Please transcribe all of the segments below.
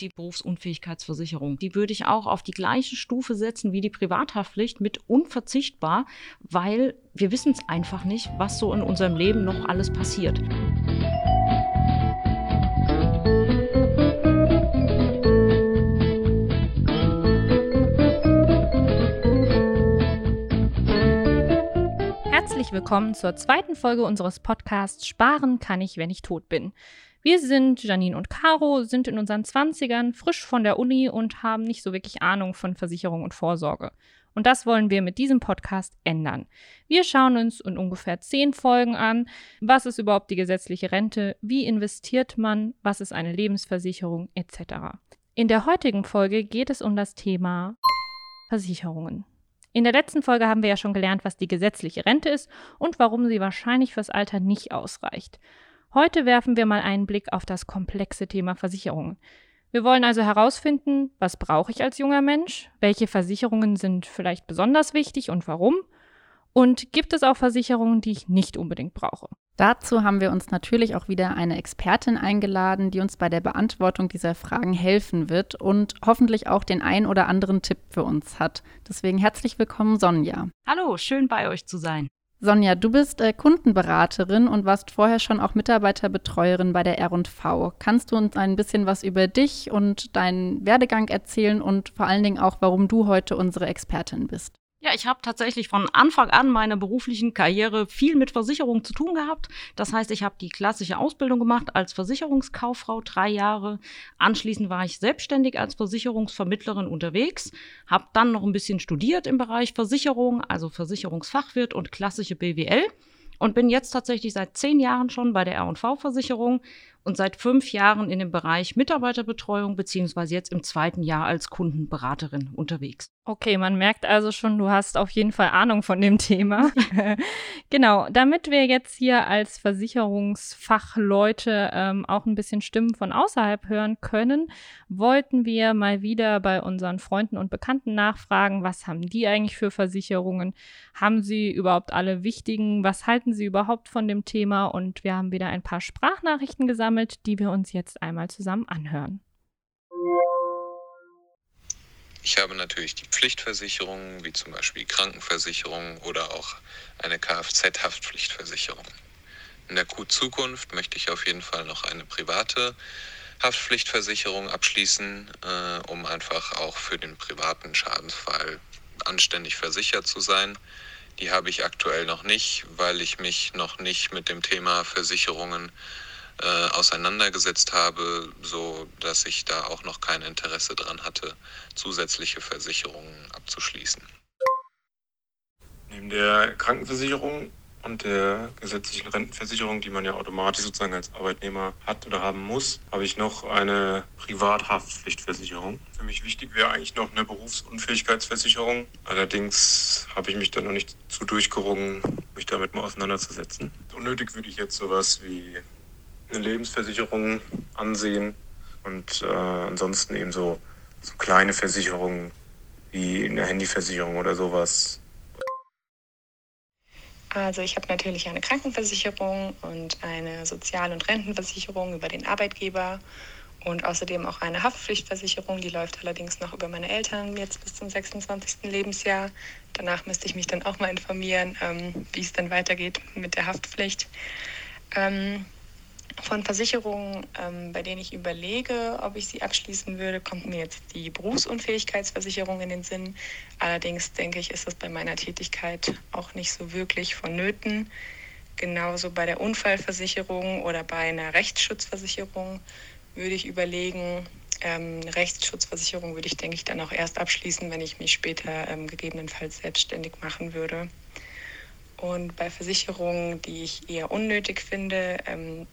die Berufsunfähigkeitsversicherung. Die würde ich auch auf die gleiche Stufe setzen wie die Privathaftpflicht mit unverzichtbar, weil wir wissen es einfach nicht, was so in unserem Leben noch alles passiert. Herzlich willkommen zur zweiten Folge unseres Podcasts Sparen kann ich, wenn ich tot bin. Wir sind Janine und Caro, sind in unseren 20ern, frisch von der Uni und haben nicht so wirklich Ahnung von Versicherung und Vorsorge. Und das wollen wir mit diesem Podcast ändern. Wir schauen uns in ungefähr zehn Folgen an, was ist überhaupt die gesetzliche Rente, wie investiert man, was ist eine Lebensversicherung etc. In der heutigen Folge geht es um das Thema Versicherungen. In der letzten Folge haben wir ja schon gelernt, was die gesetzliche Rente ist und warum sie wahrscheinlich fürs Alter nicht ausreicht. Heute werfen wir mal einen Blick auf das komplexe Thema Versicherungen. Wir wollen also herausfinden, was brauche ich als junger Mensch, welche Versicherungen sind vielleicht besonders wichtig und warum und gibt es auch Versicherungen, die ich nicht unbedingt brauche. Dazu haben wir uns natürlich auch wieder eine Expertin eingeladen, die uns bei der Beantwortung dieser Fragen helfen wird und hoffentlich auch den ein oder anderen Tipp für uns hat. Deswegen herzlich willkommen, Sonja. Hallo, schön bei euch zu sein. Sonja, du bist äh, Kundenberaterin und warst vorher schon auch Mitarbeiterbetreuerin bei der R&V. Kannst du uns ein bisschen was über dich und deinen Werdegang erzählen und vor allen Dingen auch, warum du heute unsere Expertin bist? Ja, ich habe tatsächlich von Anfang an meiner beruflichen Karriere viel mit Versicherungen zu tun gehabt. Das heißt, ich habe die klassische Ausbildung gemacht als Versicherungskauffrau drei Jahre. Anschließend war ich selbstständig als Versicherungsvermittlerin unterwegs, habe dann noch ein bisschen studiert im Bereich Versicherung, also Versicherungsfachwirt und klassische BWL und bin jetzt tatsächlich seit zehn Jahren schon bei der R&V-Versicherung und seit fünf Jahren in dem Bereich Mitarbeiterbetreuung beziehungsweise jetzt im zweiten Jahr als Kundenberaterin unterwegs. Okay, man merkt also schon, du hast auf jeden Fall Ahnung von dem Thema. genau, damit wir jetzt hier als Versicherungsfachleute ähm, auch ein bisschen Stimmen von außerhalb hören können, wollten wir mal wieder bei unseren Freunden und Bekannten nachfragen, was haben die eigentlich für Versicherungen? Haben sie überhaupt alle wichtigen? Was halten sie überhaupt von dem Thema? Und wir haben wieder ein paar Sprachnachrichten gesammelt, die wir uns jetzt einmal zusammen anhören. Ich habe natürlich die Pflichtversicherungen, wie zum Beispiel Krankenversicherung oder auch eine Kfz-Haftpflichtversicherung. In der Zukunft möchte ich auf jeden Fall noch eine private Haftpflichtversicherung abschließen, äh, um einfach auch für den privaten Schadensfall anständig versichert zu sein. Die habe ich aktuell noch nicht, weil ich mich noch nicht mit dem Thema Versicherungen äh, auseinandergesetzt habe, so dass ich da auch noch kein Interesse daran hatte, zusätzliche Versicherungen abzuschließen. Neben der Krankenversicherung und der gesetzlichen Rentenversicherung, die man ja automatisch sozusagen als Arbeitnehmer hat oder haben muss, habe ich noch eine Privathaftpflichtversicherung. Für mich wichtig wäre eigentlich noch eine Berufsunfähigkeitsversicherung. Allerdings habe ich mich da noch nicht zu durchgerungen, mich damit mal auseinanderzusetzen. Unnötig würde ich jetzt sowas wie eine Lebensversicherung ansehen und äh, ansonsten eben so, so kleine Versicherungen wie eine Handyversicherung oder sowas. Also ich habe natürlich eine Krankenversicherung und eine Sozial- und Rentenversicherung über den Arbeitgeber und außerdem auch eine Haftpflichtversicherung, die läuft allerdings noch über meine Eltern jetzt bis zum 26. Lebensjahr. Danach müsste ich mich dann auch mal informieren, ähm, wie es dann weitergeht mit der Haftpflicht. Ähm, von Versicherungen, ähm, bei denen ich überlege, ob ich sie abschließen würde, kommt mir jetzt die Berufsunfähigkeitsversicherung in den Sinn. Allerdings denke ich, ist das bei meiner Tätigkeit auch nicht so wirklich vonnöten. Genauso bei der Unfallversicherung oder bei einer Rechtsschutzversicherung würde ich überlegen, ähm, Rechtsschutzversicherung würde ich, denke ich, dann auch erst abschließen, wenn ich mich später ähm, gegebenenfalls selbstständig machen würde. Und bei Versicherungen, die ich eher unnötig finde, ähm,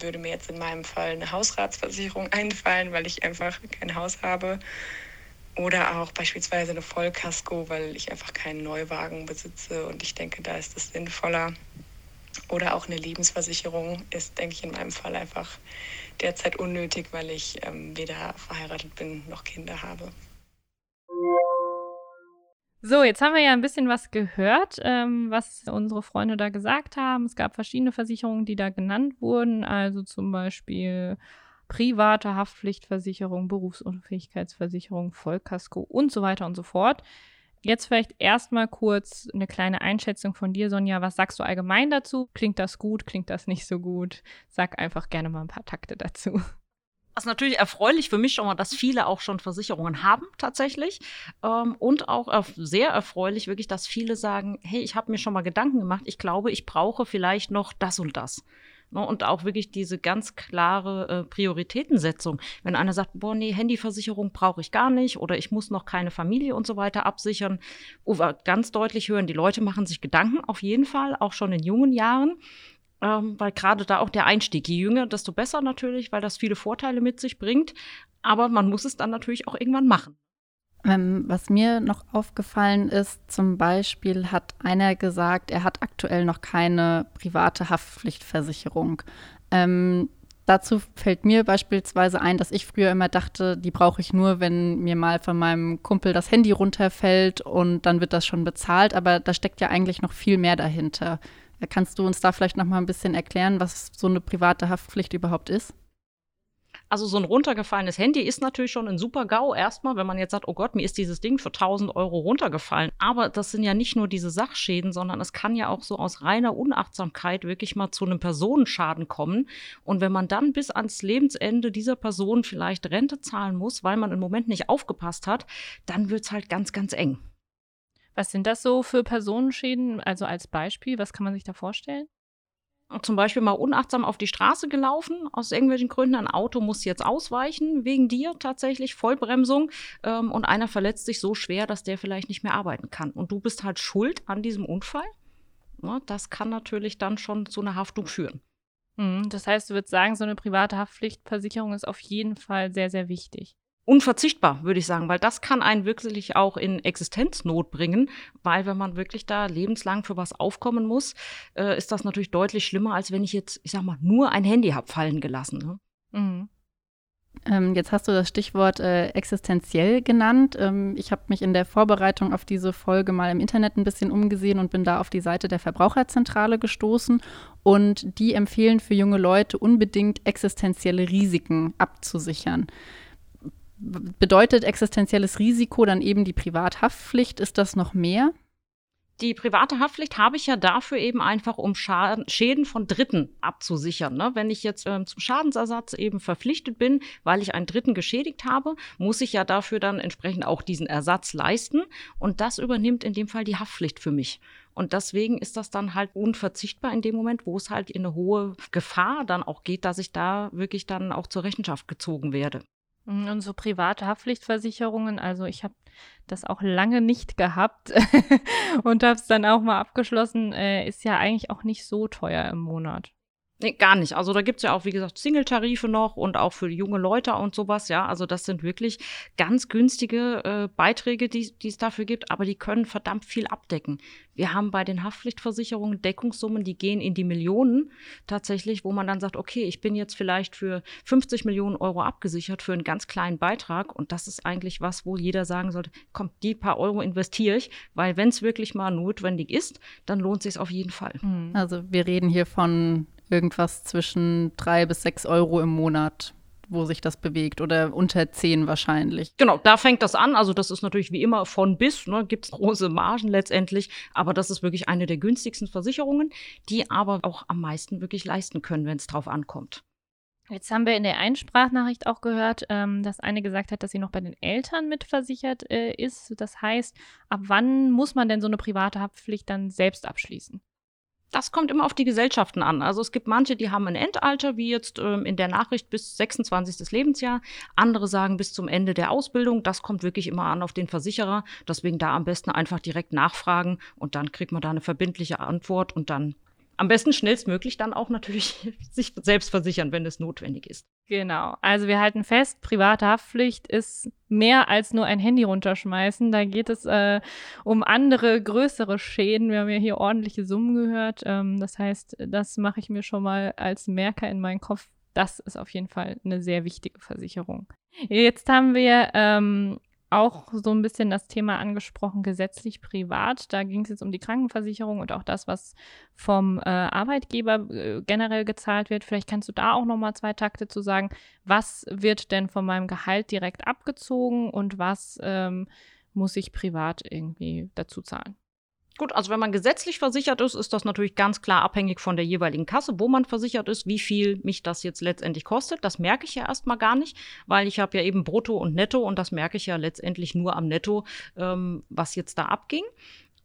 würde mir jetzt in meinem Fall eine Hausratsversicherung einfallen, weil ich einfach kein Haus habe. Oder auch beispielsweise eine Vollkasko, weil ich einfach keinen Neuwagen besitze und ich denke, da ist es sinnvoller. Oder auch eine Lebensversicherung ist, denke ich, in meinem Fall einfach derzeit unnötig, weil ich ähm, weder verheiratet bin noch Kinder habe. So, jetzt haben wir ja ein bisschen was gehört, ähm, was unsere Freunde da gesagt haben. Es gab verschiedene Versicherungen, die da genannt wurden, also zum Beispiel private Haftpflichtversicherung, Berufsunfähigkeitsversicherung, Vollkasko und so weiter und so fort. Jetzt vielleicht erstmal kurz eine kleine Einschätzung von dir, Sonja. Was sagst du allgemein dazu? Klingt das gut? Klingt das nicht so gut? Sag einfach gerne mal ein paar Takte dazu. Das ist natürlich erfreulich für mich schon mal, dass viele auch schon Versicherungen haben tatsächlich. Ähm, und auch sehr erfreulich wirklich, dass viele sagen, hey, ich habe mir schon mal Gedanken gemacht, ich glaube, ich brauche vielleicht noch das und das. Ne, und auch wirklich diese ganz klare äh, Prioritätensetzung. Wenn einer sagt, boah, nee, Handyversicherung brauche ich gar nicht oder ich muss noch keine Familie und so weiter absichern, wo wir ganz deutlich hören, die Leute machen sich Gedanken auf jeden Fall, auch schon in jungen Jahren. Ähm, weil gerade da auch der Einstieg, je jünger, desto besser natürlich, weil das viele Vorteile mit sich bringt. Aber man muss es dann natürlich auch irgendwann machen. Ähm, was mir noch aufgefallen ist, zum Beispiel hat einer gesagt, er hat aktuell noch keine private Haftpflichtversicherung. Ähm, dazu fällt mir beispielsweise ein, dass ich früher immer dachte, die brauche ich nur, wenn mir mal von meinem Kumpel das Handy runterfällt und dann wird das schon bezahlt. Aber da steckt ja eigentlich noch viel mehr dahinter. Kannst du uns da vielleicht noch mal ein bisschen erklären, was so eine private Haftpflicht überhaupt ist? Also so ein runtergefallenes Handy ist natürlich schon ein super GAU erstmal, wenn man jetzt sagt, oh Gott, mir ist dieses Ding für 1000 Euro runtergefallen. Aber das sind ja nicht nur diese Sachschäden, sondern es kann ja auch so aus reiner Unachtsamkeit wirklich mal zu einem Personenschaden kommen. Und wenn man dann bis ans Lebensende dieser Person vielleicht Rente zahlen muss, weil man im Moment nicht aufgepasst hat, dann wird es halt ganz, ganz eng. Was sind das so für Personenschäden? Also als Beispiel, was kann man sich da vorstellen? zum Beispiel mal unachtsam auf die Straße gelaufen, aus irgendwelchen Gründen. Ein Auto muss jetzt ausweichen, wegen dir tatsächlich, Vollbremsung. Ähm, und einer verletzt sich so schwer, dass der vielleicht nicht mehr arbeiten kann. Und du bist halt schuld an diesem Unfall. Ja, das kann natürlich dann schon zu einer Haftung führen. Mhm, das heißt, du würdest sagen, so eine private Haftpflichtversicherung ist auf jeden Fall sehr, sehr wichtig unverzichtbar, würde ich sagen, weil das kann einen wirklich auch in Existenznot bringen, weil wenn man wirklich da lebenslang für was aufkommen muss, äh, ist das natürlich deutlich schlimmer, als wenn ich jetzt, ich sag mal, nur ein Handy habe fallen gelassen. Ne? Mhm. Ähm, jetzt hast du das Stichwort äh, existenziell genannt. Ähm, ich habe mich in der Vorbereitung auf diese Folge mal im Internet ein bisschen umgesehen und bin da auf die Seite der Verbraucherzentrale gestoßen. Und die empfehlen für junge Leute unbedingt existenzielle Risiken abzusichern. Bedeutet existenzielles Risiko dann eben die Privathaftpflicht? Ist das noch mehr? Die private Haftpflicht habe ich ja dafür eben einfach, um Schaden, Schäden von Dritten abzusichern. Ne? Wenn ich jetzt ähm, zum Schadensersatz eben verpflichtet bin, weil ich einen Dritten geschädigt habe, muss ich ja dafür dann entsprechend auch diesen Ersatz leisten. Und das übernimmt in dem Fall die Haftpflicht für mich. Und deswegen ist das dann halt unverzichtbar in dem Moment, wo es halt in eine hohe Gefahr dann auch geht, dass ich da wirklich dann auch zur Rechenschaft gezogen werde. Mhm, und so private Haftpflichtversicherungen, also ich habe das auch lange nicht gehabt und habe es dann auch mal abgeschlossen, äh, ist ja eigentlich auch nicht so teuer im Monat. Nee, gar nicht. Also da gibt es ja auch, wie gesagt, Single-Tarife noch und auch für junge Leute und sowas, ja. Also das sind wirklich ganz günstige äh, Beiträge, die es dafür gibt, aber die können verdammt viel abdecken. Wir haben bei den Haftpflichtversicherungen Deckungssummen, die gehen in die Millionen tatsächlich, wo man dann sagt, okay, ich bin jetzt vielleicht für 50 Millionen Euro abgesichert für einen ganz kleinen Beitrag und das ist eigentlich was, wo jeder sagen sollte, komm, die paar Euro investiere ich, weil wenn es wirklich mal notwendig ist, dann lohnt sich auf jeden Fall. Mhm. Also wir reden hier von irgendwas zwischen drei bis sechs Euro im Monat wo sich das bewegt oder unter zehn wahrscheinlich. Genau, da fängt das an. Also das ist natürlich wie immer von bis, ne, gibt es große Margen letztendlich, aber das ist wirklich eine der günstigsten Versicherungen, die aber auch am meisten wirklich leisten können, wenn es drauf ankommt. Jetzt haben wir in der Einsprachnachricht auch gehört, ähm, dass eine gesagt hat, dass sie noch bei den Eltern mitversichert äh, ist. Das heißt, ab wann muss man denn so eine private Haftpflicht dann selbst abschließen? Das kommt immer auf die Gesellschaften an. Also es gibt manche, die haben ein Endalter, wie jetzt ähm, in der Nachricht bis 26. Lebensjahr. Andere sagen bis zum Ende der Ausbildung. Das kommt wirklich immer an auf den Versicherer. Deswegen da am besten einfach direkt nachfragen und dann kriegt man da eine verbindliche Antwort und dann am besten schnellstmöglich dann auch natürlich sich selbst versichern, wenn es notwendig ist. Genau. Also wir halten fest, private Haftpflicht ist mehr als nur ein Handy runterschmeißen. Da geht es äh, um andere, größere Schäden. Wir haben ja hier ordentliche Summen gehört. Ähm, das heißt, das mache ich mir schon mal als Merker in meinen Kopf. Das ist auf jeden Fall eine sehr wichtige Versicherung. Jetzt haben wir ähm, auch so ein bisschen das Thema angesprochen, gesetzlich privat. Da ging es jetzt um die Krankenversicherung und auch das, was vom äh, Arbeitgeber äh, generell gezahlt wird. Vielleicht kannst du da auch noch mal zwei Takte zu sagen. Was wird denn von meinem Gehalt direkt abgezogen und was ähm, muss ich privat irgendwie dazu zahlen? Gut, also wenn man gesetzlich versichert ist, ist das natürlich ganz klar abhängig von der jeweiligen Kasse, wo man versichert ist, wie viel mich das jetzt letztendlich kostet. Das merke ich ja erstmal gar nicht, weil ich habe ja eben Brutto und Netto und das merke ich ja letztendlich nur am Netto, ähm, was jetzt da abging.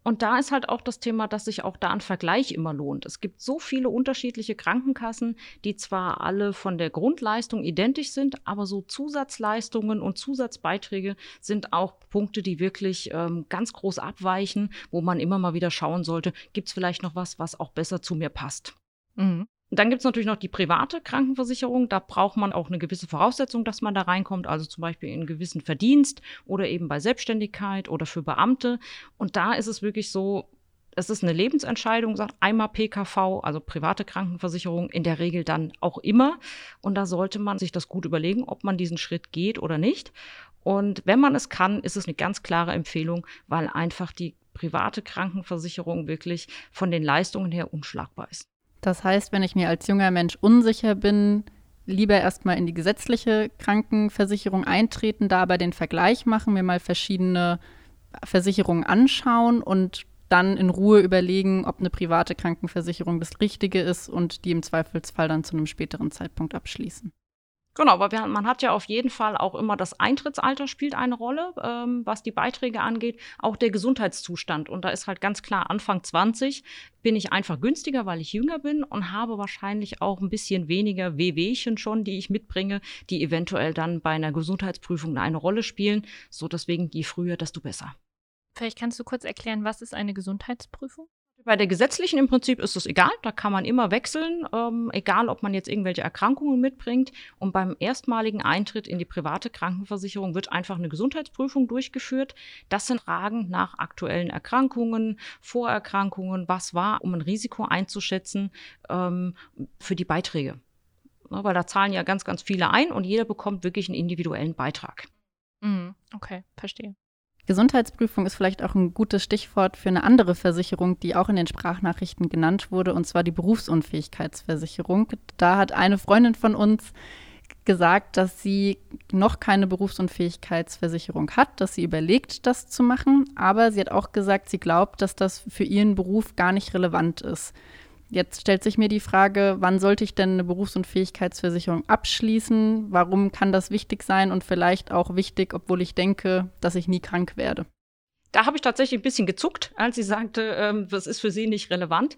Und da ist halt auch das Thema, dass sich auch da ein Vergleich immer lohnt. Es gibt so viele unterschiedliche Krankenkassen, die zwar alle von der Grundleistung identisch sind, aber so Zusatzleistungen und Zusatzbeiträge sind auch Punkte, die wirklich ähm, ganz groß abweichen, wo man immer mal wieder schauen sollte, gibt es vielleicht noch was, was auch besser zu mir passt. Mhm. Dann gibt es natürlich noch die private Krankenversicherung. Da braucht man auch eine gewisse Voraussetzung, dass man da reinkommt, also zum Beispiel in einen gewissen Verdienst oder eben bei Selbstständigkeit oder für Beamte. Und da ist es wirklich so, es ist eine Lebensentscheidung, sagt einmal PKV, also private Krankenversicherung, in der Regel dann auch immer. Und da sollte man sich das gut überlegen, ob man diesen Schritt geht oder nicht. Und wenn man es kann, ist es eine ganz klare Empfehlung, weil einfach die private Krankenversicherung wirklich von den Leistungen her unschlagbar ist. Das heißt, wenn ich mir als junger Mensch unsicher bin, lieber erstmal in die gesetzliche Krankenversicherung eintreten, da aber den Vergleich machen, mir mal verschiedene Versicherungen anschauen und dann in Ruhe überlegen, ob eine private Krankenversicherung das Richtige ist und die im Zweifelsfall dann zu einem späteren Zeitpunkt abschließen. Genau, aber wir, man hat ja auf jeden Fall auch immer das Eintrittsalter spielt eine Rolle, ähm, was die Beiträge angeht, auch der Gesundheitszustand. Und da ist halt ganz klar, Anfang 20 bin ich einfach günstiger, weil ich jünger bin und habe wahrscheinlich auch ein bisschen weniger Wehwehchen schon, die ich mitbringe, die eventuell dann bei einer Gesundheitsprüfung eine Rolle spielen. So deswegen, je früher, desto besser. Vielleicht kannst du kurz erklären, was ist eine Gesundheitsprüfung? Bei der gesetzlichen im Prinzip ist es egal, da kann man immer wechseln, ähm, egal ob man jetzt irgendwelche Erkrankungen mitbringt. Und beim erstmaligen Eintritt in die private Krankenversicherung wird einfach eine Gesundheitsprüfung durchgeführt. Das sind Fragen nach aktuellen Erkrankungen, Vorerkrankungen, was war, um ein Risiko einzuschätzen ähm, für die Beiträge. Ne, weil da zahlen ja ganz, ganz viele ein und jeder bekommt wirklich einen individuellen Beitrag. Mhm, okay, verstehe. Gesundheitsprüfung ist vielleicht auch ein gutes Stichwort für eine andere Versicherung, die auch in den Sprachnachrichten genannt wurde, und zwar die Berufsunfähigkeitsversicherung. Da hat eine Freundin von uns gesagt, dass sie noch keine Berufsunfähigkeitsversicherung hat, dass sie überlegt, das zu machen. Aber sie hat auch gesagt, sie glaubt, dass das für ihren Beruf gar nicht relevant ist. Jetzt stellt sich mir die Frage, wann sollte ich denn eine Berufsunfähigkeitsversicherung abschließen? Warum kann das wichtig sein und vielleicht auch wichtig, obwohl ich denke, dass ich nie krank werde? Da habe ich tatsächlich ein bisschen gezuckt, als sie sagte, ähm, das ist für sie nicht relevant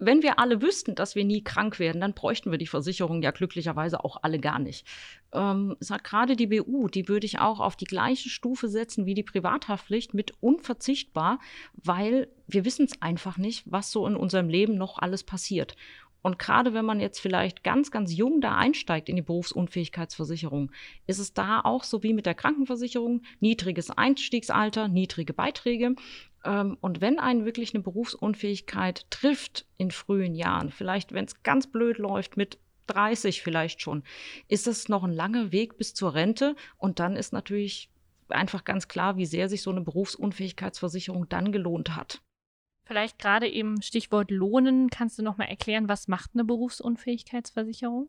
wenn wir alle wüssten, dass wir nie krank werden, dann bräuchten wir die Versicherung ja glücklicherweise auch alle gar nicht. Ähm, sagt gerade die BU, die würde ich auch auf die gleiche Stufe setzen wie die Privathaftpflicht mit unverzichtbar, weil wir wissen es einfach nicht, was so in unserem Leben noch alles passiert. Und gerade wenn man jetzt vielleicht ganz, ganz jung da einsteigt in die Berufsunfähigkeitsversicherung, ist es da auch so wie mit der Krankenversicherung, niedriges Einstiegsalter, niedrige Beiträge. Ähm, und wenn einen wirklich eine Berufsunfähigkeit trifft in frühen Jahren, vielleicht wenn es ganz blöd läuft mit 30 vielleicht schon, ist es noch ein langer Weg bis zur Rente. Und dann ist natürlich einfach ganz klar, wie sehr sich so eine Berufsunfähigkeitsversicherung dann gelohnt hat. Vielleicht gerade eben Stichwort Lohnen. Kannst du noch mal erklären, was macht eine Berufsunfähigkeitsversicherung?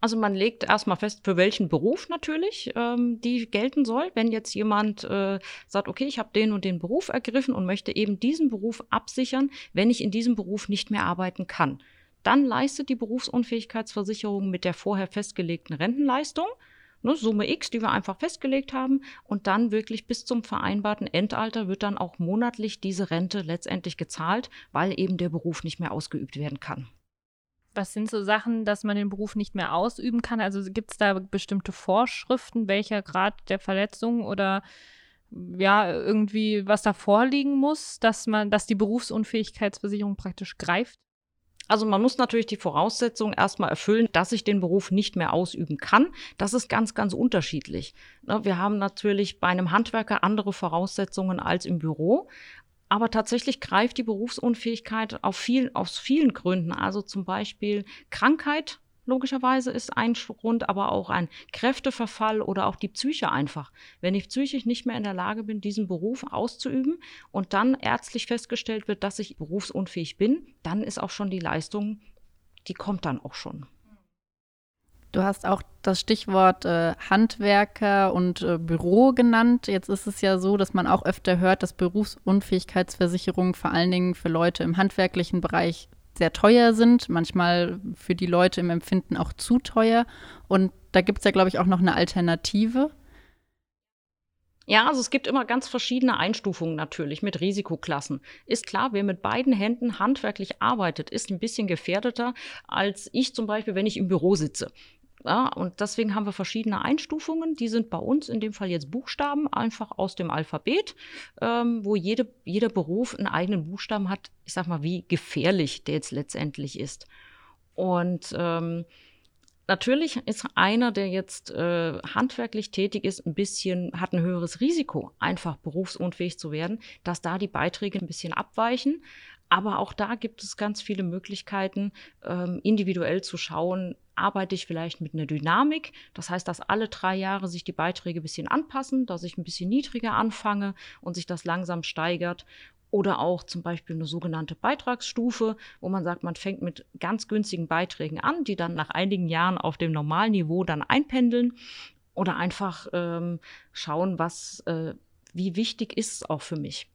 Also man legt erstmal fest, für welchen Beruf natürlich ähm, die gelten soll. Wenn jetzt jemand äh, sagt, okay, ich habe den und den Beruf ergriffen und möchte eben diesen Beruf absichern, wenn ich in diesem Beruf nicht mehr arbeiten kann, dann leistet die Berufsunfähigkeitsversicherung mit der vorher festgelegten Rentenleistung ne, Summe X, die wir einfach festgelegt haben, und dann wirklich bis zum vereinbarten Endalter wird dann auch monatlich diese Rente letztendlich gezahlt, weil eben der Beruf nicht mehr ausgeübt werden kann. Was sind so Sachen, dass man den Beruf nicht mehr ausüben kann? Also gibt es da bestimmte Vorschriften, welcher Grad der Verletzung oder ja, irgendwie was da vorliegen muss, dass man, dass die Berufsunfähigkeitsversicherung praktisch greift? Also man muss natürlich die Voraussetzungen erstmal erfüllen, dass ich den Beruf nicht mehr ausüben kann. Das ist ganz, ganz unterschiedlich. Ne, wir haben natürlich bei einem Handwerker andere Voraussetzungen als im Büro. Aber tatsächlich greift die Berufsunfähigkeit auf viel, aus vielen Gründen. Also zum Beispiel Krankheit logischerweise ist ein Grund, aber auch ein Kräfteverfall oder auch die Psyche einfach. Wenn ich psychisch nicht mehr in der Lage bin, diesen Beruf auszuüben und dann ärztlich festgestellt wird, dass ich berufsunfähig bin, dann ist auch schon die Leistung, die kommt dann auch schon. Du hast auch das Stichwort äh, Handwerker und äh, Büro genannt. Jetzt ist es ja so, dass man auch öfter hört, dass Berufsunfähigkeitsversicherungen vor allen Dingen für Leute im handwerklichen Bereich sehr teuer sind, manchmal für die Leute im Empfinden auch zu teuer. Und da gibt es ja, glaube ich, auch noch eine Alternative. Ja, also es gibt immer ganz verschiedene Einstufungen natürlich mit Risikoklassen. Ist klar, wer mit beiden Händen handwerklich arbeitet, ist ein bisschen gefährdeter als ich zum Beispiel, wenn ich im Büro sitze. Ja, und deswegen haben wir verschiedene Einstufungen. Die sind bei uns in dem Fall jetzt Buchstaben, einfach aus dem Alphabet, ähm, wo jede, jeder Beruf einen eigenen Buchstaben hat. Ich sag mal, wie gefährlich der jetzt letztendlich ist. Und ähm, natürlich ist einer, der jetzt äh, handwerklich tätig ist, ein bisschen, hat ein höheres Risiko, einfach berufsunfähig zu werden, dass da die Beiträge ein bisschen abweichen. Aber auch da gibt es ganz viele Möglichkeiten, ähm, individuell zu schauen, arbeite ich vielleicht mit einer Dynamik. Das heißt, dass alle drei Jahre sich die Beiträge ein bisschen anpassen, dass ich ein bisschen niedriger anfange und sich das langsam steigert. Oder auch zum Beispiel eine sogenannte Beitragsstufe, wo man sagt, man fängt mit ganz günstigen Beiträgen an, die dann nach einigen Jahren auf dem Normalniveau dann einpendeln. Oder einfach ähm, schauen, was, äh, wie wichtig ist es auch für mich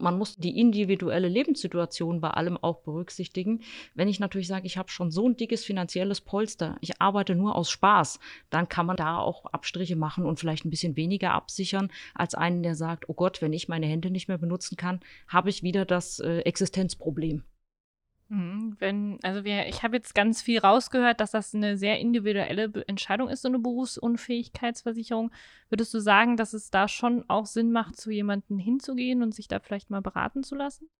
man muss die individuelle Lebenssituation bei allem auch berücksichtigen. Wenn ich natürlich sage, ich habe schon so ein dickes finanzielles Polster, ich arbeite nur aus Spaß, dann kann man da auch Abstriche machen und vielleicht ein bisschen weniger absichern als einen, der sagt, oh Gott, wenn ich meine Hände nicht mehr benutzen kann, habe ich wieder das äh, Existenzproblem. Mhm, wenn, also wir, ich habe jetzt ganz viel rausgehört, dass das eine sehr individuelle Entscheidung ist, so eine Berufsunfähigkeitsversicherung. Würdest du sagen, dass es da schon auch Sinn macht, zu jemandem hinzugehen und sich da vielleicht mal beraten zu lassen?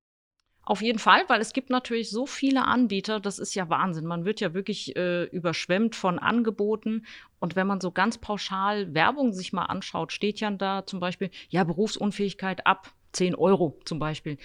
Auf jeden Fall, weil es gibt natürlich so viele Anbieter, das ist ja Wahnsinn. Man wird ja wirklich äh, überschwemmt von Angeboten. Und wenn man so ganz pauschal Werbung sich mal anschaut, steht ja da zum Beispiel, ja, Berufsunfähigkeit ab 10 Euro zum Beispiel.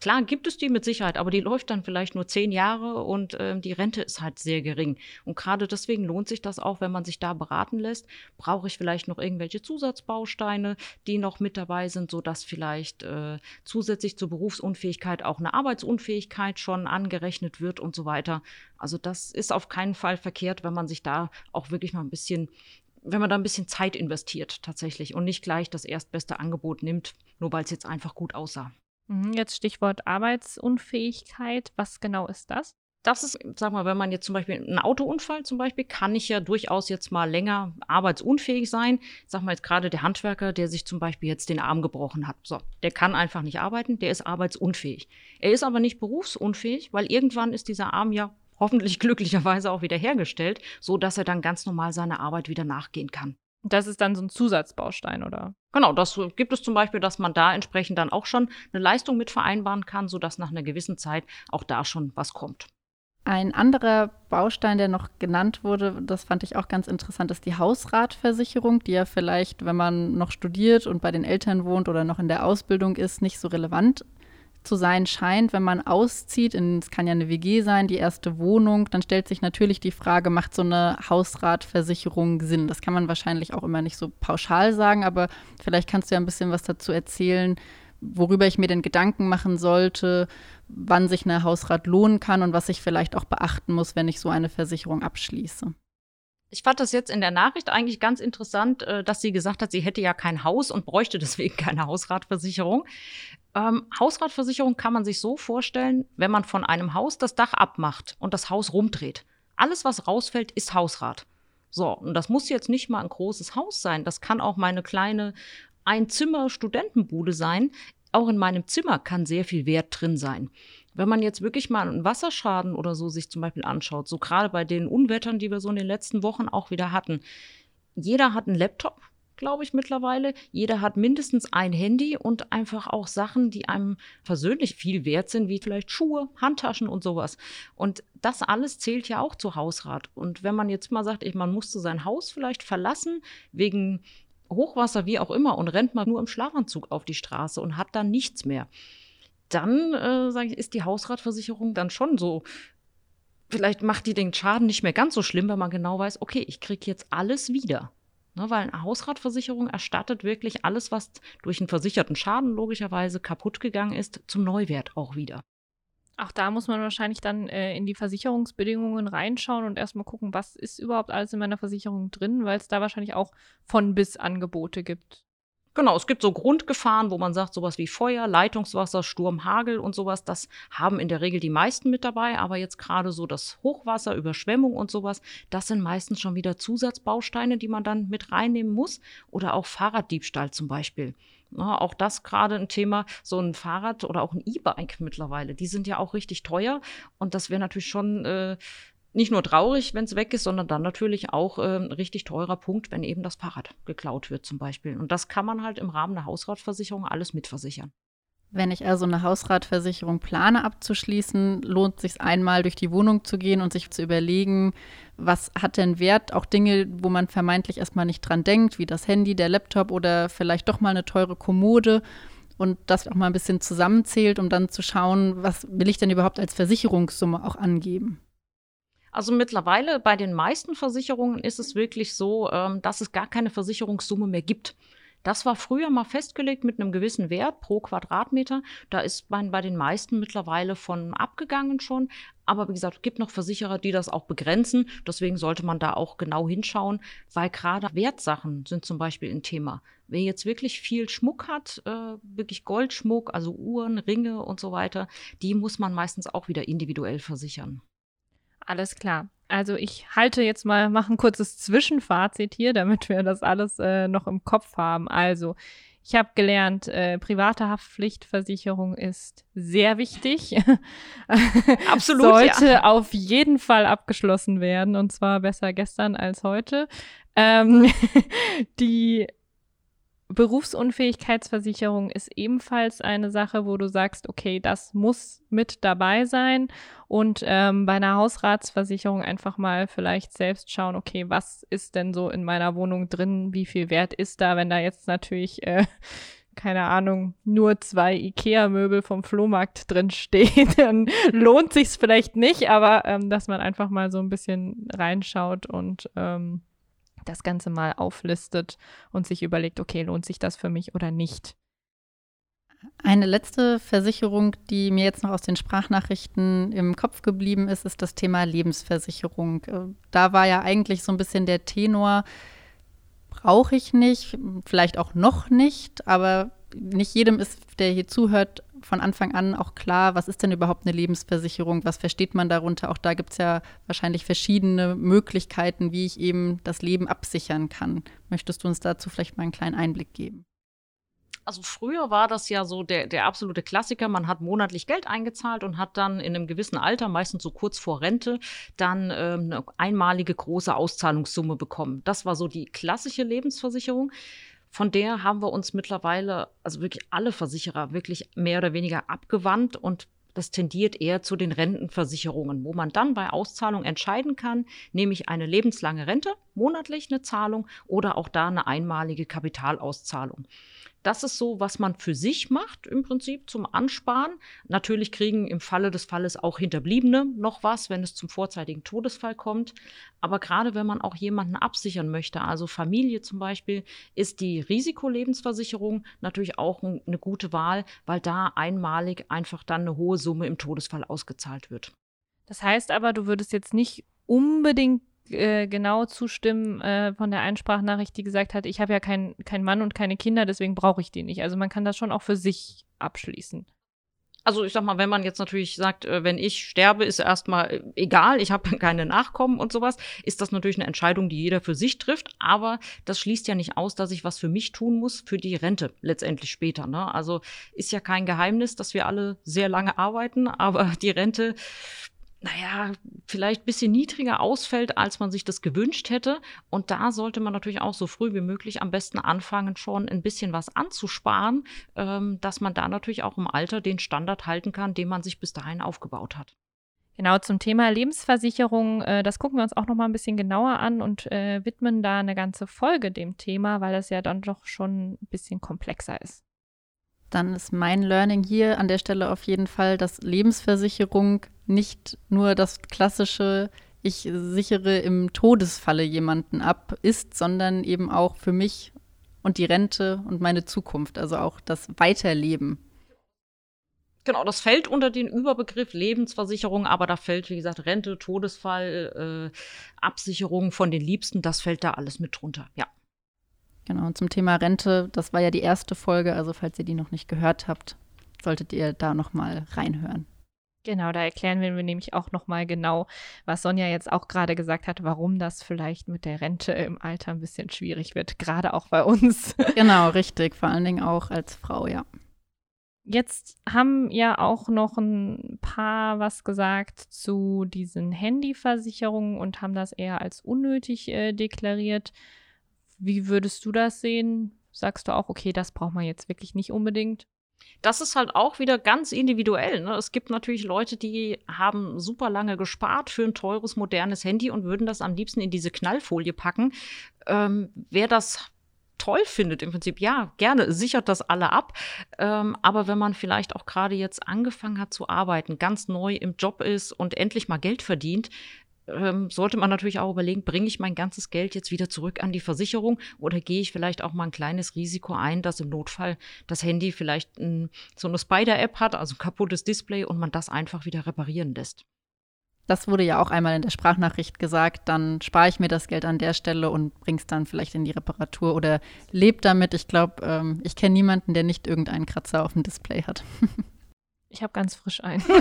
Klar gibt es die mit Sicherheit, aber die läuft dann vielleicht nur zehn Jahre und äh, die Rente ist halt sehr gering. Und gerade deswegen lohnt sich das auch, wenn man sich da beraten lässt. Brauche ich vielleicht noch irgendwelche Zusatzbausteine, die noch mit dabei sind, sodass vielleicht äh, zusätzlich zur Berufsunfähigkeit auch eine Arbeitsunfähigkeit schon angerechnet wird und so weiter. Also das ist auf keinen Fall verkehrt, wenn man sich da auch wirklich mal ein bisschen wenn man da ein bisschen Zeit investiert tatsächlich und nicht gleich das erstbeste Angebot nimmt, nur weil es jetzt einfach gut aussah. Mhm, jetzt Stichwort Arbeitsunfähigkeit. Was genau ist das? Das ist, sag mal, wenn man jetzt zum Beispiel einen Autounfall zum Beispiel, kann ich ja durchaus jetzt mal länger arbeitsunfähig sein. Sag mal jetzt gerade der Handwerker, der sich zum Beispiel jetzt den Arm gebrochen hat. So, der kann einfach nicht arbeiten, der ist arbeitsunfähig. Er ist aber nicht berufsunfähig, weil irgendwann ist dieser Arm ja hoffentlich glücklicherweise auch wieder hergestellt, so dass er dann ganz normal seiner Arbeit wieder nachgehen kann. Das ist dann so ein Zusatzbaustein, oder? Genau, das gibt es zum Beispiel, dass man da entsprechend dann auch schon eine Leistung mit vereinbaren kann, sodass nach einer gewissen Zeit auch da schon was kommt. Ein anderer Baustein, der noch genannt wurde, das fand ich auch ganz interessant, ist die Hausratversicherung, die ja vielleicht, wenn man noch studiert und bei den Eltern wohnt oder noch in der Ausbildung ist, nicht so relevant zu sein scheint, wenn man auszieht, es kann ja eine WG sein, die erste Wohnung, dann stellt sich natürlich die Frage, macht so eine Hausratversicherung Sinn? Das kann man wahrscheinlich auch immer nicht so pauschal sagen, aber vielleicht kannst du ja ein bisschen was dazu erzählen, worüber ich mir denn Gedanken machen sollte, wann sich eine Hausrat lohnen kann und was ich vielleicht auch beachten muss, wenn ich so eine Versicherung abschließe. Ich fand das jetzt in der Nachricht eigentlich ganz interessant, äh, dass sie gesagt hat, sie hätte ja kein Haus und bräuchte deswegen keine Hausratversicherung. Ähm, Hausratversicherung kann man sich so vorstellen, wenn man von einem Haus das Dach abmacht und das Haus rumdreht. Alles, was rausfällt, ist Hausrat. So, und das muss jetzt nicht mal ein großes Haus sein. Das kann auch meine kleine Einzimmer-Studentenbude sein. Auch in meinem Zimmer kann sehr viel Wert drin sein. Wenn man jetzt wirklich mal einen Wasserschaden oder so sich zum Beispiel anschaut, so gerade bei den Unwettern, die wir so in den letzten Wochen auch wieder hatten, jeder hat einen Laptop, glaube ich, mittlerweile. Jeder hat mindestens ein Handy und einfach auch Sachen, die einem persönlich viel wert sind, wie vielleicht Schuhe, Handtaschen und sowas. Und das alles zählt ja auch zu Hausrat. Und wenn man jetzt mal sagt, man musste sein Haus vielleicht verlassen wegen Hochwasser, wie auch immer, und rennt mal nur im Schlafanzug auf die Straße und hat dann nichts mehr dann äh, sage ich, ist die Hausratversicherung dann schon so vielleicht macht die den Schaden nicht mehr ganz so schlimm, wenn man genau weiß, okay, ich kriege jetzt alles wieder. Ne, weil eine Hausratversicherung erstattet wirklich alles, was durch einen versicherten Schaden logischerweise kaputt gegangen ist, zum Neuwert auch wieder. Auch da muss man wahrscheinlich dann äh, in die Versicherungsbedingungen reinschauen und erstmal gucken, was ist überhaupt alles in meiner Versicherung drin, weil es da wahrscheinlich auch von bis Angebote gibt. Genau, es gibt so Grundgefahren, wo man sagt, sowas wie Feuer, Leitungswasser, Sturm, Hagel und sowas, das haben in der Regel die meisten mit dabei, aber jetzt gerade so das Hochwasser, Überschwemmung und sowas, das sind meistens schon wieder Zusatzbausteine, die man dann mit reinnehmen muss. Oder auch Fahrraddiebstahl zum Beispiel. Ja, auch das gerade ein Thema, so ein Fahrrad oder auch ein E-Bike mittlerweile, die sind ja auch richtig teuer. Und das wäre natürlich schon äh, nicht nur traurig, wenn es weg ist, sondern dann natürlich auch äh, ein richtig teurer Punkt, wenn eben das Fahrrad geklaut wird zum Beispiel. Und das kann man halt im Rahmen der Hausratversicherung alles mitversichern. Wenn ich also eine Hausratversicherung plane abzuschließen, lohnt sich einmal durch die Wohnung zu gehen und sich zu überlegen, was hat denn Wert? Auch Dinge, wo man vermeintlich erstmal nicht dran denkt, wie das Handy, der Laptop oder vielleicht doch mal eine teure Kommode und das auch mal ein bisschen zusammenzählt, um dann zu schauen, was will ich denn überhaupt als Versicherungssumme auch angeben. Also mittlerweile bei den meisten Versicherungen ist es wirklich so, ähm, dass es gar keine Versicherungssumme mehr gibt. Das war früher mal festgelegt mit einem gewissen Wert pro Quadratmeter. Da ist man bei den meisten mittlerweile von abgegangen schon. Aber wie gesagt, es gibt noch Versicherer, die das auch begrenzen. Deswegen sollte man da auch genau hinschauen, weil gerade Wertsachen sind zum Beispiel ein Thema. Wer jetzt wirklich viel Schmuck hat, äh, wirklich Goldschmuck, also Uhren, Ringe und so weiter, die muss man meistens auch wieder individuell versichern. Alles klar. Also ich halte jetzt mal, mache ein kurzes Zwischenfazit hier, damit wir das alles äh, noch im Kopf haben. Also ich habe gelernt, äh, private Haftpflichtversicherung ist sehr wichtig. Absolut. Sollte ja. auf jeden Fall abgeschlossen werden und zwar besser gestern als heute. Ähm, die Berufsunfähigkeitsversicherung ist ebenfalls eine Sache, wo du sagst, okay, das muss mit dabei sein. Und ähm, bei einer Hausratsversicherung einfach mal vielleicht selbst schauen, okay, was ist denn so in meiner Wohnung drin? Wie viel Wert ist da, wenn da jetzt natürlich, äh, keine Ahnung, nur zwei IKEA-Möbel vom Flohmarkt drin stehen, dann lohnt sich's vielleicht nicht, aber ähm, dass man einfach mal so ein bisschen reinschaut und ähm, das Ganze mal auflistet und sich überlegt, okay, lohnt sich das für mich oder nicht. Eine letzte Versicherung, die mir jetzt noch aus den Sprachnachrichten im Kopf geblieben ist, ist das Thema Lebensversicherung. Äh, da war ja eigentlich so ein bisschen der Tenor, brauche ich nicht, vielleicht auch noch nicht, aber nicht jedem ist, der hier zuhört, von Anfang an auch klar, was ist denn überhaupt eine Lebensversicherung, was versteht man darunter. Auch da gibt es ja wahrscheinlich verschiedene Möglichkeiten, wie ich eben das Leben absichern kann. Möchtest du uns dazu vielleicht mal einen kleinen Einblick geben? Also früher war das ja so der, der absolute Klassiker. Man hat monatlich Geld eingezahlt und hat dann in einem gewissen Alter, meistens so kurz vor Rente, dann ähm, eine einmalige große Auszahlungssumme bekommen. Das war so die klassische Lebensversicherung. Von der haben wir uns mittlerweile, also wirklich alle Versicherer, wirklich mehr oder weniger abgewandt und das tendiert eher zu den Rentenversicherungen, wo man dann bei Auszahlung entscheiden kann, nehme ich eine lebenslange Rente, monatlich eine Zahlung oder auch da eine einmalige Kapitalauszahlung. Das ist so, was man für sich macht, im Prinzip zum Ansparen. Natürlich kriegen im Falle des Falles auch Hinterbliebene noch was, wenn es zum vorzeitigen Todesfall kommt. Aber gerade wenn man auch jemanden absichern möchte, also Familie zum Beispiel, ist die Risikolebensversicherung natürlich auch eine gute Wahl, weil da einmalig einfach dann eine hohe Summe im Todesfall ausgezahlt wird. Das heißt aber, du würdest jetzt nicht unbedingt äh, genau zustimmen äh, von der Einsprachnachricht, die gesagt hat, ich habe ja keinen kein Mann und keine Kinder, deswegen brauche ich die nicht. Also man kann das schon auch für sich abschließen. Also ich sag mal, wenn man jetzt natürlich sagt, äh, wenn ich sterbe, ist erstmal äh, egal, ich habe keine Nachkommen und sowas, ist das natürlich eine Entscheidung, die jeder für sich trifft. Aber das schließt ja nicht aus, dass ich was für mich tun muss, für die Rente letztendlich später. Ne? Also ist ja kein Geheimnis, dass wir alle sehr lange arbeiten, aber die Rente naja, vielleicht ein bisschen niedriger ausfällt, als man sich das gewünscht hätte. Und da sollte man natürlich auch so früh wie möglich am besten anfangen, schon ein bisschen was anzusparen, ähm, dass man da natürlich auch im Alter den Standard halten kann, den man sich bis dahin aufgebaut hat. Genau, zum Thema Lebensversicherung, äh, das gucken wir uns auch noch mal ein bisschen genauer an und äh, widmen da eine ganze Folge dem Thema, weil das ja dann doch schon ein bisschen komplexer ist. Dann ist mein Learning hier an der Stelle auf jeden Fall, dass Lebensversicherung nicht nur das klassische ich sichere im Todesfalle jemanden ab ist, sondern eben auch für mich und die Rente und meine Zukunft, also auch das Weiterleben. Genau, das fällt unter den Überbegriff Lebensversicherung, aber da fällt, wie gesagt, Rente, Todesfall, äh, Absicherung von den Liebsten, das fällt da alles mit drunter, ja. Genau, und zum Thema Rente, das war ja die erste Folge, also falls ihr die noch nicht gehört habt, solltet ihr da noch mal reinhören. Genau, da erklären wir nämlich auch noch mal genau, was Sonja jetzt auch gerade gesagt hat, warum das vielleicht mit der Rente im Alter ein bisschen schwierig wird, gerade auch bei uns. Genau, richtig, vor allen Dingen auch als Frau, ja. Jetzt haben ja auch noch ein paar was gesagt zu diesen Handyversicherungen und haben das eher als unnötig äh, deklariert. Wie würdest du das sehen? Sagst du auch, okay, das braucht man jetzt wirklich nicht unbedingt? Das ist halt auch wieder ganz individuell. Ne? Es gibt natürlich Leute, die haben super lange gespart für ein teures, modernes Handy und würden das am liebsten in diese Knallfolie packen. Ähm, wer das toll findet, im Prinzip, ja, gerne, sichert das alle ab. Ähm, aber wenn man vielleicht auch gerade jetzt angefangen hat zu arbeiten, ganz neu im Job ist und endlich mal Geld verdient, ähm, sollte man natürlich auch überlegen, bringe ich mein ganzes Geld jetzt wieder zurück an die Versicherung oder gehe ich vielleicht auch mal ein kleines Risiko ein, dass im Notfall das Handy vielleicht ein, so eine Spider-App hat, also ein kaputtes Display und man das einfach wieder reparieren lässt. Das wurde ja auch einmal in der Sprachnachricht gesagt. Dann spare ich mir das Geld an der Stelle und bringe es dann vielleicht in die Reparatur oder lebe damit. Ich glaube, ähm, ich kenne niemanden, der nicht irgendeinen Kratzer auf dem Display hat. ich habe ganz frisch einen.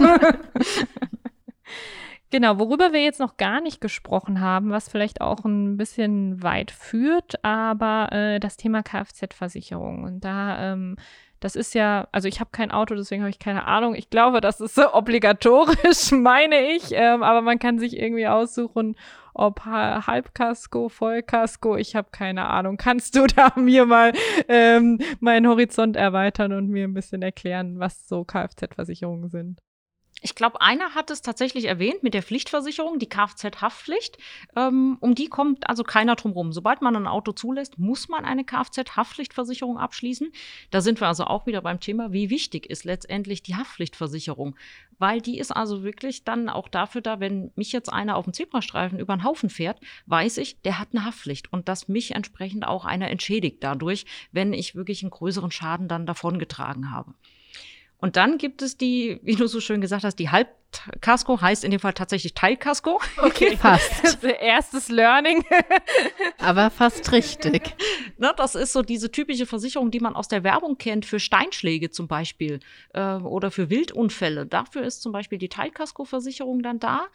Genau, worüber wir jetzt noch gar nicht gesprochen haben, was vielleicht auch ein bisschen weit führt, aber äh, das Thema Kfz-Versicherung. Und da ähm, das ist ja, also ich habe kein Auto, deswegen habe ich keine Ahnung. Ich glaube, das ist so obligatorisch, meine ich. Ähm, aber man kann sich irgendwie aussuchen, ob Halbkasko, Vollkasko, ich habe keine Ahnung. Kannst du da mir mal ähm, meinen Horizont erweitern und mir ein bisschen erklären, was so Kfz-Versicherungen sind? Ich glaube, einer hat es tatsächlich erwähnt mit der Pflichtversicherung, die Kfz-Haftpflicht. Ähm, um die kommt also keiner drum rum. Sobald man ein Auto zulässt, muss man eine Kfz-Haftpflichtversicherung abschließen. Da sind wir also auch wieder beim Thema, wie wichtig ist letztendlich die Haftpflichtversicherung. Weil die ist also wirklich dann auch dafür da, wenn mich jetzt einer auf dem Zebrastreifen über den Haufen fährt, weiß ich, der hat eine Haftpflicht und dass mich entsprechend auch einer entschädigt dadurch, wenn ich wirklich einen größeren Schaden dann davongetragen habe. Und dann gibt es die, wie du so schön gesagt hast, die Halbkasko heißt in dem Fall tatsächlich Teilkasko. Okay, fast. Erstes Learning. Aber fast richtig. Ne, das ist so diese typische Versicherung, die man aus der Werbung kennt, für Steinschläge zum Beispiel äh, oder für Wildunfälle. Dafür ist zum Beispiel die Teilkasko-Versicherung dann da.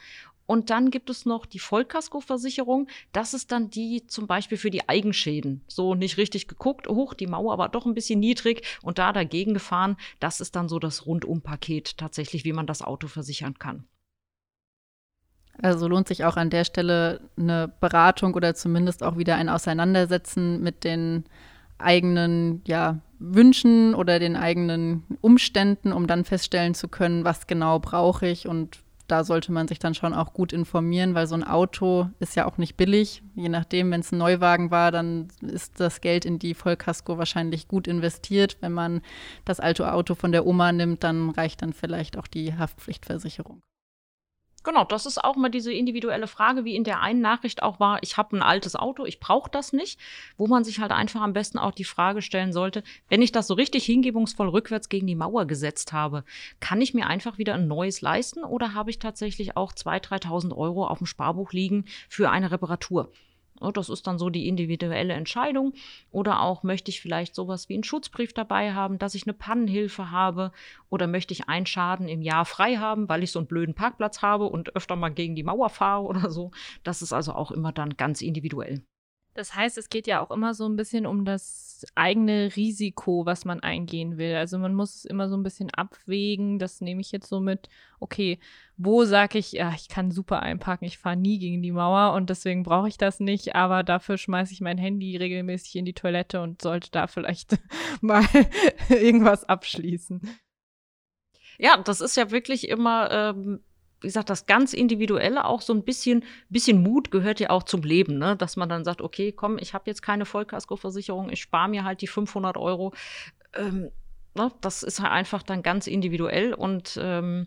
Und dann gibt es noch die Vollkaskoversicherung. Das ist dann die zum Beispiel für die Eigenschäden. So nicht richtig geguckt, hoch, die Mauer war doch ein bisschen niedrig und da dagegen gefahren. Das ist dann so das Rundumpaket tatsächlich, wie man das Auto versichern kann. Also lohnt sich auch an der Stelle eine Beratung oder zumindest auch wieder ein Auseinandersetzen mit den eigenen ja, Wünschen oder den eigenen Umständen, um dann feststellen zu können, was genau brauche ich und da sollte man sich dann schon auch gut informieren, weil so ein Auto ist ja auch nicht billig. Je nachdem, wenn es ein Neuwagen war, dann ist das Geld in die Vollkasko wahrscheinlich gut investiert. Wenn man das alte Auto von der Oma nimmt, dann reicht dann vielleicht auch die Haftpflichtversicherung. Genau, das ist auch mal diese individuelle Frage, wie in der einen Nachricht auch war, ich habe ein altes Auto, ich brauche das nicht, wo man sich halt einfach am besten auch die Frage stellen sollte, wenn ich das so richtig hingebungsvoll rückwärts gegen die Mauer gesetzt habe, kann ich mir einfach wieder ein neues leisten oder habe ich tatsächlich auch 2.000, 3.000 Euro auf dem Sparbuch liegen für eine Reparatur? Das ist dann so die individuelle Entscheidung. Oder auch möchte ich vielleicht sowas wie einen Schutzbrief dabei haben, dass ich eine Pannenhilfe habe. Oder möchte ich einen Schaden im Jahr frei haben, weil ich so einen blöden Parkplatz habe und öfter mal gegen die Mauer fahre oder so. Das ist also auch immer dann ganz individuell. Das heißt, es geht ja auch immer so ein bisschen um das eigene Risiko, was man eingehen will. Also man muss es immer so ein bisschen abwägen. Das nehme ich jetzt so mit, okay, wo sage ich, ja, ich kann super einparken, ich fahre nie gegen die Mauer und deswegen brauche ich das nicht, aber dafür schmeiße ich mein Handy regelmäßig in die Toilette und sollte da vielleicht mal irgendwas abschließen. Ja, das ist ja wirklich immer ähm, wie gesagt, das ganz Individuelle, auch so ein bisschen, bisschen Mut gehört ja auch zum Leben, ne? dass man dann sagt, okay, komm, ich habe jetzt keine Vollkaskoversicherung, ich spare mir halt die 500 Euro. Ähm, Ne? Das ist halt einfach dann ganz individuell und ähm,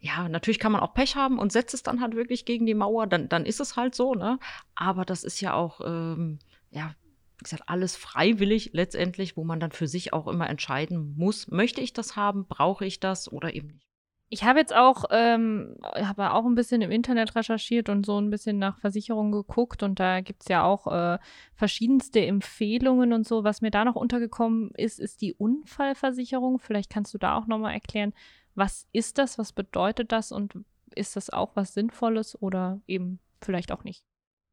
ja, natürlich kann man auch Pech haben und setzt es dann halt wirklich gegen die Mauer, dann, dann ist es halt so, ne? Aber das ist ja auch, ähm, ja, wie gesagt, alles freiwillig letztendlich, wo man dann für sich auch immer entscheiden muss, möchte ich das haben, brauche ich das oder eben nicht. Ich habe jetzt auch, ähm, habe auch ein bisschen im Internet recherchiert und so ein bisschen nach Versicherungen geguckt und da gibt es ja auch äh, verschiedenste Empfehlungen und so. Was mir da noch untergekommen ist, ist die Unfallversicherung. Vielleicht kannst du da auch nochmal erklären, was ist das, was bedeutet das und ist das auch was Sinnvolles oder eben vielleicht auch nicht?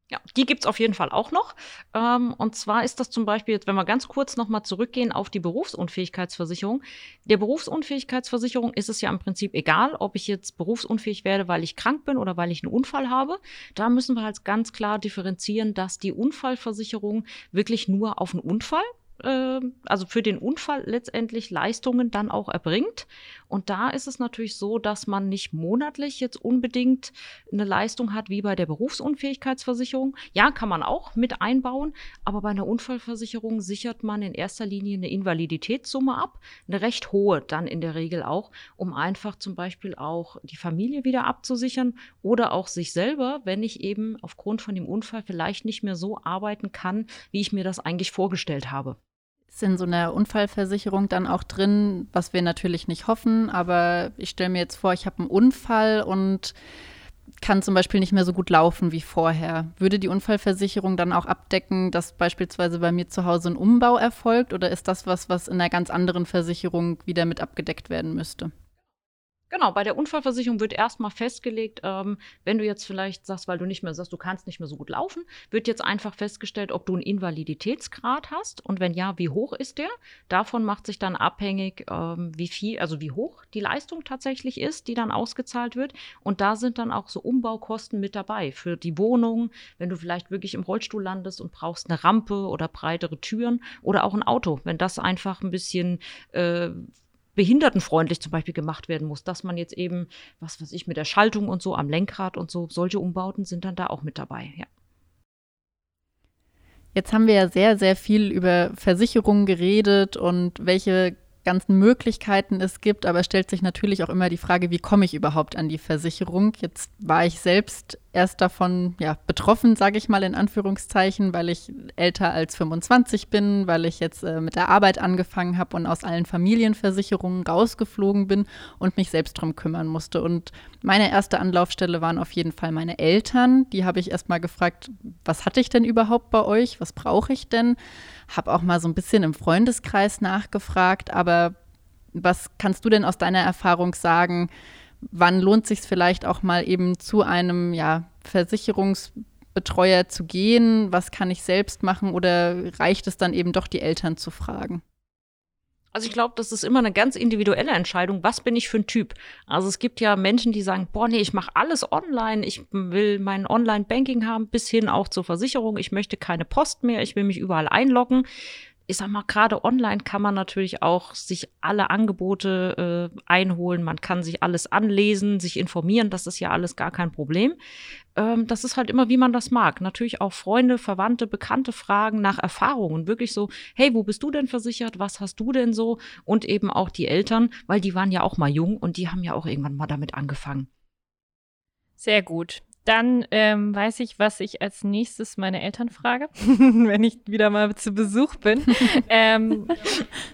Ja, die gibt's auf jeden Fall auch noch. Ähm, und zwar ist das zum Beispiel, jetzt, wenn wir ganz kurz nochmal zurückgehen auf die Berufsunfähigkeitsversicherung. Der Berufsunfähigkeitsversicherung ist es ja im Prinzip egal, ob ich jetzt berufsunfähig werde, weil ich krank bin oder weil ich einen Unfall habe. Da müssen wir halt ganz klar differenzieren, dass die Unfallversicherung wirklich nur auf einen Unfall äh, also für den Unfall letztendlich Leistungen dann auch erbringt. Und da ist es natürlich so, dass man nicht monatlich jetzt unbedingt eine Leistung hat wie bei der Berufsunfähigkeitsversicherung. Ja, kann man auch mit einbauen, aber bei einer Unfallversicherung sichert man in erster Linie eine Invaliditätssumme ab, eine recht hohe dann in der Regel auch, um einfach zum Beispiel auch die Familie wieder abzusichern oder auch sich selber, wenn ich eben aufgrund von dem Unfall vielleicht nicht mehr so arbeiten kann, wie ich mir das eigentlich vorgestellt habe. Ist in so einer Unfallversicherung dann auch drin, was wir natürlich nicht hoffen, aber ich stelle mir jetzt vor, ich habe einen Unfall und kann zum Beispiel nicht mehr so gut laufen wie vorher. Würde die Unfallversicherung dann auch abdecken, dass beispielsweise bei mir zu Hause ein Umbau erfolgt oder ist das was, was in einer ganz anderen Versicherung wieder mit abgedeckt werden müsste? Genau, bei der Unfallversicherung wird erstmal festgelegt, ähm, wenn du jetzt vielleicht sagst, weil du nicht mehr sagst, du kannst nicht mehr so gut laufen, wird jetzt einfach festgestellt, ob du einen Invaliditätsgrad hast und wenn ja, wie hoch ist der? Davon macht sich dann abhängig, ähm, wie viel, also wie hoch die Leistung tatsächlich ist, die dann ausgezahlt wird. Und da sind dann auch so Umbaukosten mit dabei für die Wohnung, wenn du vielleicht wirklich im Rollstuhl landest und brauchst eine Rampe oder breitere Türen oder auch ein Auto, wenn das einfach ein bisschen äh, behindertenfreundlich zum Beispiel gemacht werden muss, dass man jetzt eben, was weiß ich, mit der Schaltung und so am Lenkrad und so, solche Umbauten sind dann da auch mit dabei, ja. Jetzt haben wir ja sehr, sehr viel über Versicherungen geredet und welche ganzen Möglichkeiten es gibt, aber es stellt sich natürlich auch immer die Frage, wie komme ich überhaupt an die Versicherung? Jetzt war ich selbst erst davon ja, betroffen, sage ich mal in Anführungszeichen, weil ich älter als 25 bin, weil ich jetzt äh, mit der Arbeit angefangen habe und aus allen Familienversicherungen rausgeflogen bin und mich selbst drum kümmern musste. Und meine erste Anlaufstelle waren auf jeden Fall meine Eltern. Die habe ich erst mal gefragt, was hatte ich denn überhaupt bei euch? Was brauche ich denn? Habe auch mal so ein bisschen im Freundeskreis nachgefragt, aber was kannst du denn aus deiner Erfahrung sagen? wann lohnt sich vielleicht auch mal eben zu einem ja, Versicherungsbetreuer zu gehen? Was kann ich selbst machen oder reicht es dann eben doch, die Eltern zu fragen? Also ich glaube, das ist immer eine ganz individuelle Entscheidung. Was bin ich für ein Typ? Also es gibt ja Menschen, die sagen, boah, nee, ich mache alles online. Ich will mein Online-Banking haben, bis hin auch zur Versicherung. Ich möchte keine Post mehr. Ich will mich überall einloggen ich sag mal, gerade online kann man natürlich auch sich alle Angebote äh, einholen. Man kann sich alles anlesen, sich informieren. Das ist ja alles gar kein Problem. Ähm, das ist halt immer, wie man das mag. Natürlich auch Freunde, Verwandte, Bekannte fragen nach Erfahrungen. Wirklich so, hey, wo bist du denn versichert? Was hast du denn so? Und eben auch die Eltern, weil die waren ja auch mal jung und die haben ja auch irgendwann mal damit angefangen. Sehr gut. Dann ähm, weiß ich, was ich als nächstes meine Eltern frage, wenn ich wieder mal zu Besuch bin. ähm,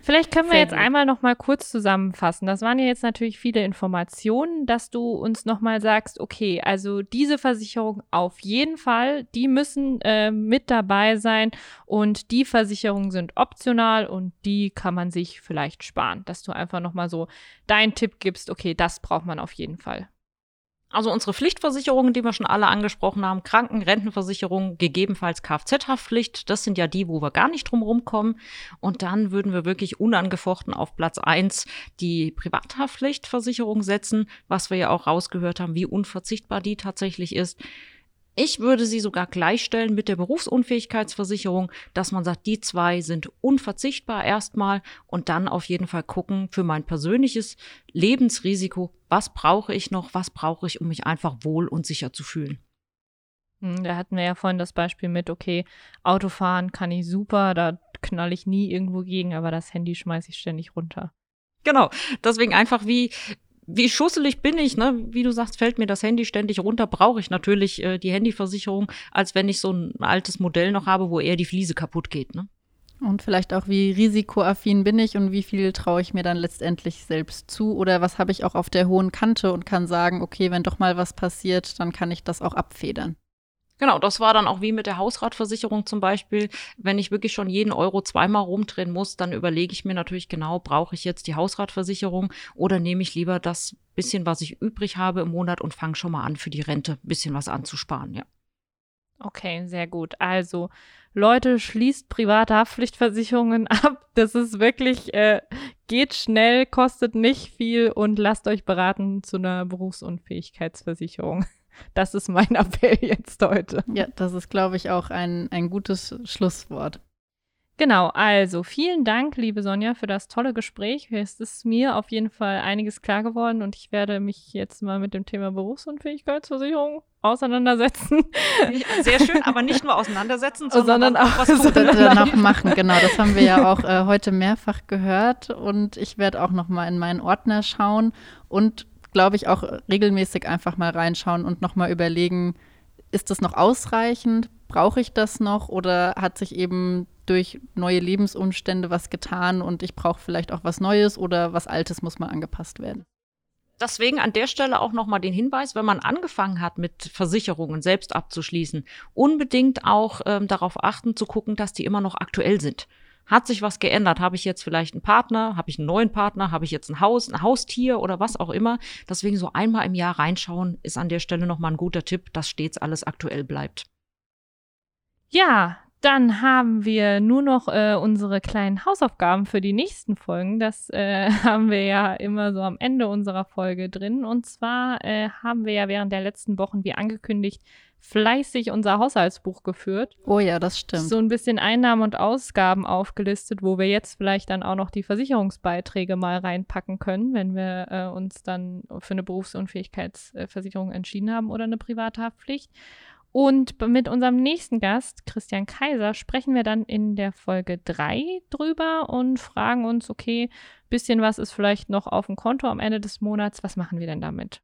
vielleicht können wir Sehr jetzt gut. einmal noch mal kurz zusammenfassen. Das waren ja jetzt natürlich viele Informationen, dass du uns noch mal sagst, okay, also diese Versicherung auf jeden Fall, die müssen äh, mit dabei sein und die Versicherungen sind optional und die kann man sich vielleicht sparen. Dass du einfach noch mal so deinen Tipp gibst, okay, das braucht man auf jeden Fall. Also unsere Pflichtversicherungen, die wir schon alle angesprochen haben, Kranken, Rentenversicherung, gegebenenfalls Kfz-Haftpflicht, das sind ja die, wo wir gar nicht drum rumkommen. Und dann würden wir wirklich unangefochten auf Platz eins die Privathaftpflichtversicherung setzen, was wir ja auch rausgehört haben, wie unverzichtbar die tatsächlich ist. Ich würde sie sogar gleichstellen mit der Berufsunfähigkeitsversicherung, dass man sagt, die zwei sind unverzichtbar erstmal und dann auf jeden Fall gucken für mein persönliches Lebensrisiko, was brauche ich noch, was brauche ich, um mich einfach wohl und sicher zu fühlen. Hm, da hatten wir ja vorhin das Beispiel mit, okay, Autofahren kann ich super, da knall ich nie irgendwo gegen, aber das Handy schmeiße ich ständig runter. Genau. Deswegen einfach wie, wie schusselig bin ich, ne? Wie du sagst, fällt mir das Handy ständig runter, brauche ich natürlich äh, die Handyversicherung, als wenn ich so ein altes Modell noch habe, wo eher die Fliese kaputt geht, ne? Und vielleicht auch, wie risikoaffin bin ich und wie viel traue ich mir dann letztendlich selbst zu? Oder was habe ich auch auf der hohen Kante und kann sagen, okay, wenn doch mal was passiert, dann kann ich das auch abfedern. Genau, das war dann auch wie mit der Hausratversicherung zum Beispiel. Wenn ich wirklich schon jeden Euro zweimal rumdrehen muss, dann überlege ich mir natürlich genau, brauche ich jetzt die Hausratversicherung oder nehme ich lieber das bisschen, was ich übrig habe im Monat und fange schon mal an, für die Rente ein bisschen was anzusparen, ja. Okay, sehr gut. Also, Leute, schließt private Haftpflichtversicherungen ab. Das ist wirklich, äh, geht schnell, kostet nicht viel und lasst euch beraten zu einer Berufsunfähigkeitsversicherung. Das ist mein Appell jetzt heute. Ja, das ist, glaube ich, auch ein, ein gutes Schlusswort. Genau, also vielen Dank, liebe Sonja, für das tolle Gespräch. Es ist mir auf jeden Fall einiges klar geworden und ich werde mich jetzt mal mit dem Thema Berufsunfähigkeitsversicherung auseinandersetzen. Sehr schön, aber nicht nur auseinandersetzen, sondern, sondern auch was sondern auch machen. Genau, das haben wir ja auch äh, heute mehrfach gehört und ich werde auch noch mal in meinen Ordner schauen und glaube ich, auch regelmäßig einfach mal reinschauen und nochmal überlegen, ist das noch ausreichend? Brauche ich das noch? Oder hat sich eben durch neue Lebensumstände was getan und ich brauche vielleicht auch was Neues oder was Altes muss mal angepasst werden? Deswegen an der Stelle auch nochmal den Hinweis, wenn man angefangen hat, mit Versicherungen selbst abzuschließen, unbedingt auch ähm, darauf achten zu gucken, dass die immer noch aktuell sind. Hat sich was geändert? Habe ich jetzt vielleicht einen Partner? Habe ich einen neuen Partner? Habe ich jetzt ein Haus, ein Haustier oder was auch immer? Deswegen so einmal im Jahr reinschauen ist an der Stelle nochmal ein guter Tipp, dass stets alles aktuell bleibt. Ja, dann haben wir nur noch äh, unsere kleinen Hausaufgaben für die nächsten Folgen. Das äh, haben wir ja immer so am Ende unserer Folge drin. Und zwar äh, haben wir ja während der letzten Wochen, wie angekündigt, fleißig unser Haushaltsbuch geführt. Oh ja, das stimmt. So ein bisschen Einnahmen und Ausgaben aufgelistet, wo wir jetzt vielleicht dann auch noch die Versicherungsbeiträge mal reinpacken können, wenn wir äh, uns dann für eine Berufsunfähigkeitsversicherung entschieden haben oder eine private Haftpflicht. Und mit unserem nächsten Gast, Christian Kaiser, sprechen wir dann in der Folge 3 drüber und fragen uns, okay, bisschen was ist vielleicht noch auf dem Konto am Ende des Monats, was machen wir denn damit?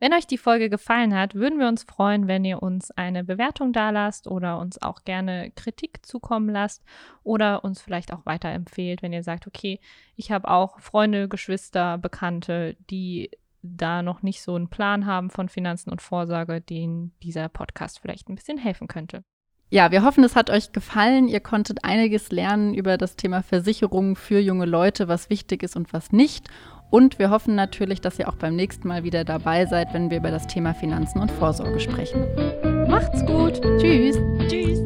Wenn euch die Folge gefallen hat, würden wir uns freuen, wenn ihr uns eine Bewertung dalasst oder uns auch gerne Kritik zukommen lasst oder uns vielleicht auch weiterempfehlt, wenn ihr sagt, okay, ich habe auch Freunde, Geschwister, Bekannte, die da noch nicht so einen Plan haben von Finanzen und Vorsorge, denen dieser Podcast vielleicht ein bisschen helfen könnte. Ja, wir hoffen, es hat euch gefallen. Ihr konntet einiges lernen über das Thema Versicherungen für junge Leute, was wichtig ist und was nicht. Und wir hoffen natürlich, dass ihr auch beim nächsten Mal wieder dabei seid, wenn wir über das Thema Finanzen und Vorsorge sprechen. Macht's gut. Tschüss. Tschüss.